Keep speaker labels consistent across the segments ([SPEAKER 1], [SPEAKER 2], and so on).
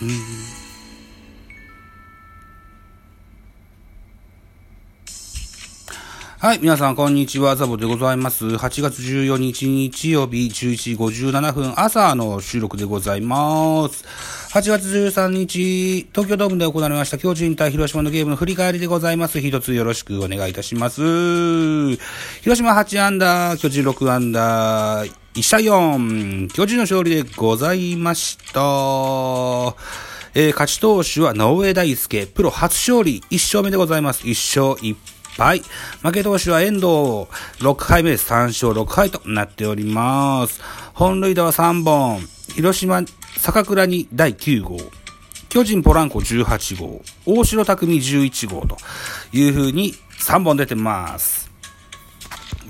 [SPEAKER 1] Mm-hmm. はい、皆さん、こんにちは。ザボでございます。8月14日日曜日、11時57分朝の収録でございます。8月13日、東京ドームで行われました巨人対広島のゲームの振り返りでございます。一つよろしくお願いいたします。広島8アンダー、巨人6アンダー、1社4、巨人の勝利でございました。えー、勝ち投手は直江大輔、プロ初勝利、1勝目でございます。1勝1敗。負け投手は遠藤、6回目で3勝6敗となっております。本塁打は3本。広島、坂倉に第9号。巨人ポランコ18号。大城匠11号という風に3本出てます。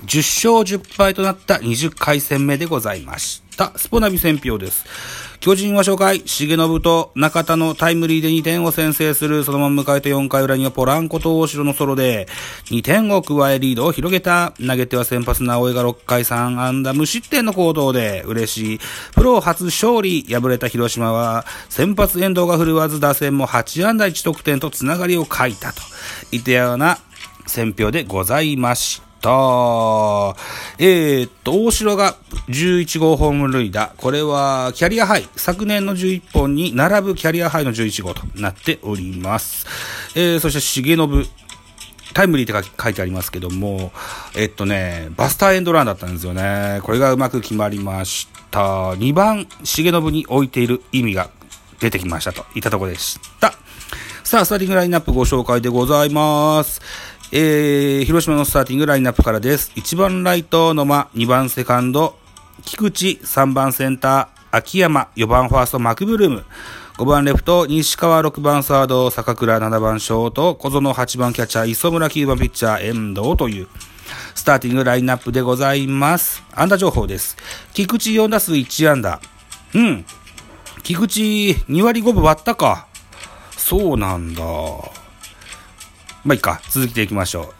[SPEAKER 1] 10勝10敗となった20回戦目でございました。スポナビ選票です。巨人は初回、重信と中田のタイムリーで2点を先制する、そのまま迎えた4回裏にはポランコと大城のソロで2点を加えリードを広げた。投げては先発直江が6回3安打無失点の行動で嬉しい。プロ初勝利、敗れた広島は先発遠藤が振るわず打線も8安打1得点とつながりを欠いたといったような選評でございました。た。えー、っと、大城が11号ホーム塁打。これはキャリアハイ。昨年の11本に並ぶキャリアハイの11号となっております。えー、そして重信。タイムリーって書いてありますけども、えっとね、バスターエンドランだったんですよね。これがうまく決まりました。2番、重信に置いている意味が出てきましたといったところでした。さあ、スターティングラインナップご紹介でございます。えー、広島のスターティングラインナップからです。1番ライト、野間、2番セカンド、菊池、3番センター、秋山、4番ファースト、マクブルーム、5番レフト、西川、6番サード、坂倉、7番ショート、小園、8番キャッチャー、磯村、9番ピッチャー、遠藤という、スターティングラインナップでございます。安打情報です。菊池4打数1安打。うん。菊池2割5分割ったか。そうなんだ。まあ、いいか。続けていきましょう。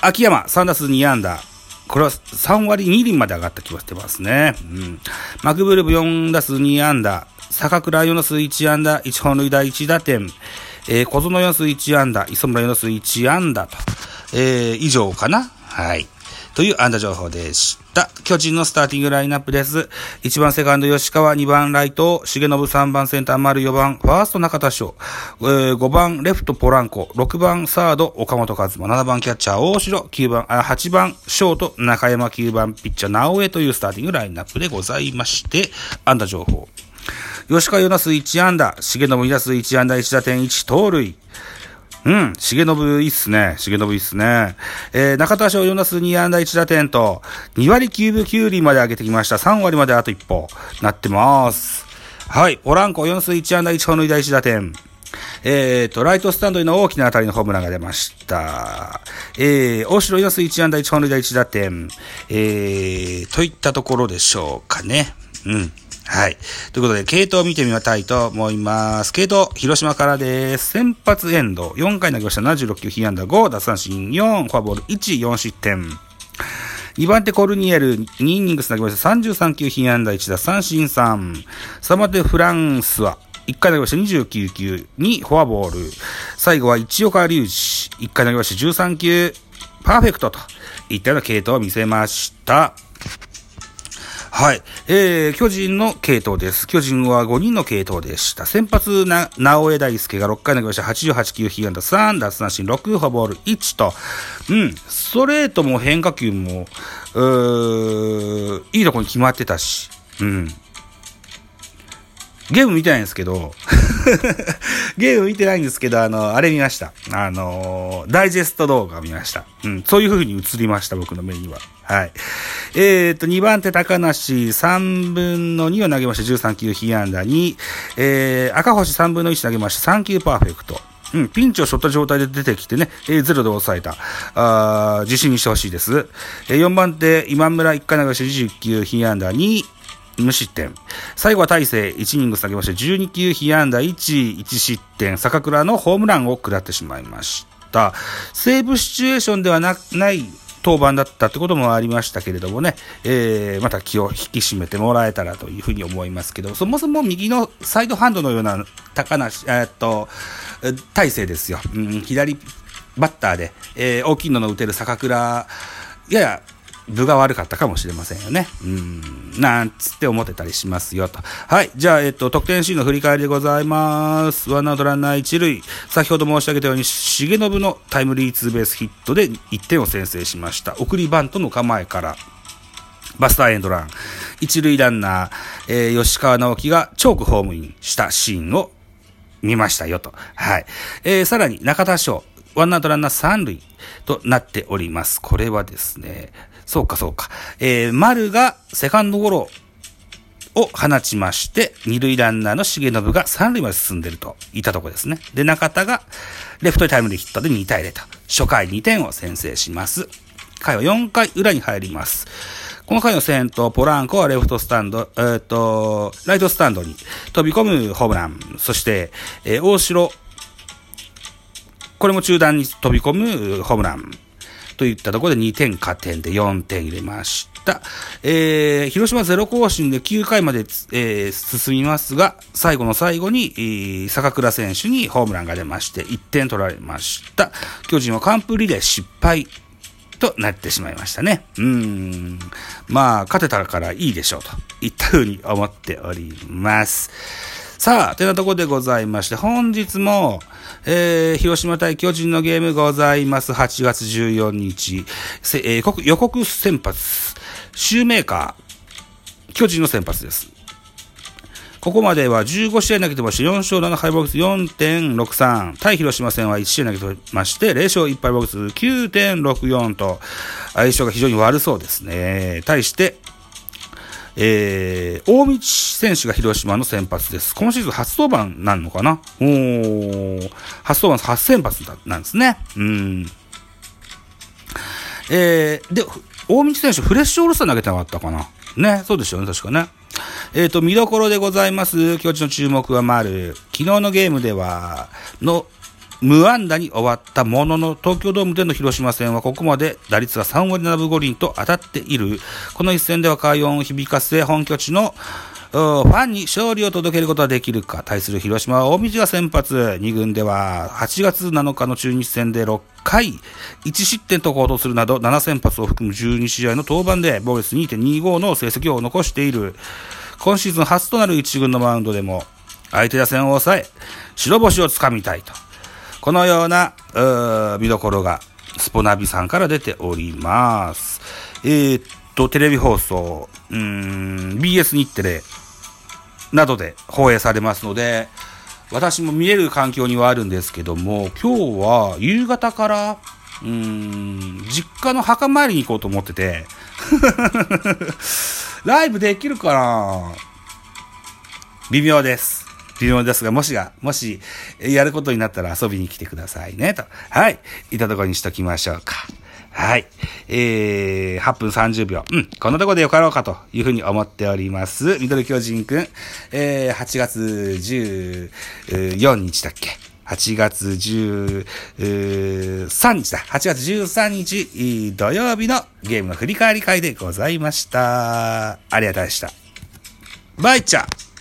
[SPEAKER 1] 秋山、3打数2安打。これは3割2厘まで上がった気がしてますね。うん。マクブルブ4打数2安打。坂倉4打数1安打。1本塁打1打点。えー、小園4打数1安打。磯村4打数1安打と。えー、以上かなはい。という安打情報でした。巨人のスターティングラインナップです。1番セカンド吉川、2番ライト、重信。3番センター丸。4番、ファースト中田翔、えー、5番レフトポランコ、6番サード岡本和真、7番キャッチャー大城、9番、あ8番ショート中山、9番ピッチャー直江というスターティングラインナップでございまして、安打情報。吉川。4打数1安打、重信。2打数1安打。1打点1盗塁。うん、重信いいっすね。重信いいっすね。えー、中田翔4打数2安打1打点と、2割9分9厘まで上げてきました。3割まであと一歩、なってます。はい、ポランコ4打数1安打1本塁打1打点。えーと、ライトスタンドへの大きな当たりのホームランが出ました。えー、大城4打数1安打1本塁打1打点。えー、といったところでしょうかね。うん。はい。ということで、系統を見てみたいと思います。系統、広島からです。先発エンド、4回投げました76球、被安打5、奪三振4、フォアボール1、4失点。2番手コルニエル、2イニングス投げました33球、被安打1、奪三振3。3番手フランスは、1回投げました29球、2フォアボール。最後は一岡隆二、1回投げました13球、パーフェクトといったような系統を見せました。はい。えー、巨人の系統です。巨人は5人の系統でした。先発な、直江大輔が6回投げました。88球、被安打3、奪三振6、フォボール1と、うん、ストレートも変化球も、うー、いいとこに決まってたし、うん。ゲーム見てないんですけど ゲーム見てないんですけど、あの、あれ見ました。あの、ダイジェスト動画見ました。うん、そういう風に映りました、僕の目には。はい。えー、っと、2番手高梨、3分の2を投げました。13球被安打に、えー、赤星3分の1投げました。3球パーフェクト。うん、ピンチを背負った状態で出てきてね、えー、ゼロで抑えた。あ自信にしてほしいです。えー、4番手、今村1回投げました。20球被安打に、無失点。最後は大勢、1イニング下げまして、12球被安打1、1失点、坂倉のホームランを食らってしまいました。セーブシチュエーションではなない登板だったってこともありましたけれどもね、えー、また気を引き締めてもらえたらというふうに思いますけど、そもそも右のサイドハンドのような高梨、え、っと、体勢ですよ。うん、左バッターで、えー、大きいのの打てる坂倉、やや分が悪かったかもしれませんよね。うん、なんつって思ってたりしますよと。はい。じゃあ、えっと、得点シーンの振り返りでございます。ワンアウトランナー一塁。先ほど申し上げたように、重信のタイムリーツーベースヒットで1点を先制しました。送りバントの構えから、バスターエンドラン。一塁ランナー、えー、吉川直樹がチョークホームインしたシーンを見ましたよと。はい。えー、さらに中田翔。ワンアウトランナー三塁となっております。これはですね、そうかそうか。えー、丸がセカンドゴロを放ちまして、二塁ランナーの重信が三塁まで進んでるといったところですね。で、中田がレフトタイムリーヒットで2対0と、初回2点を先制します。回は4回裏に入ります。この回の先頭、ポランコはレフトスタンド、えっ、と、ライトスタンドに飛び込むホームラン。そして、えー、大城、これも中段に飛び込むホームラン。といったところで2点加点で4点入れました。えー、広島ゼロ更新で9回まで、えー、進みますが、最後の最後に、えー、坂倉選手にホームランが出まして、1点取られました。巨人は完封リレー失敗となってしまいましたね。うん。まあ、勝てたからいいでしょうといったふうに思っております。さあ、てなとこでございまして、本日も、えー、広島対巨人のゲームございます。8月14日、えー、予告先発、シューメーカー、巨人の先発です。ここまでは15試合投げてまして、4勝7敗ボックス4.63。対広島戦は1試合投げてまして、0勝1敗ボックス9.64と、相性が非常に悪そうですね。対して、えー、大道選手が広島の先発です。今シーズン初登板なんのかな？お、初登板初先発なんですね。うん。えー、で、大道選手フレッシュオールスター投げてなかったかな？ね、そうでしょうね、確かね。えっ、ー、と、見どころでございます。今日の注目は丸。昨日のゲームでは、の、無安打に終わったものの、東京ドームでの広島戦はここまで打率が3割7分5厘と当たっている。この一戦では快音を響かせ、本拠地のファンに勝利を届けることができるか。対する広島は大道が先発。2軍では8月7日の中日戦で6回、1失点と行動するなど7先発を含む12試合の登板で防御率2.25の成績を残している。今シーズン初となる1軍のマウンドでも相手打線を抑え、白星をつかみたいと。このような、う見どころが、スポナビさんから出ております。えー、っと、テレビ放送、うん、BS 日テレなどで放映されますので、私も見える環境にはあるんですけども、今日は夕方から、うん、実家の墓参りに行こうと思ってて、ライブできるかな？微妙です。微妙ですが、もしが、もし、やることになったら遊びに来てくださいね、と。はい。いたとこにしときましょうか。はい。えー、8分30秒。うん、こんなとこでよかろうかというふうに思っております。ミドル巨人くん、えー、8月14日だっけ？8月13日だ。8月13日土曜日のゲームの振り返り会でございました。ありがとうございました。バイチャー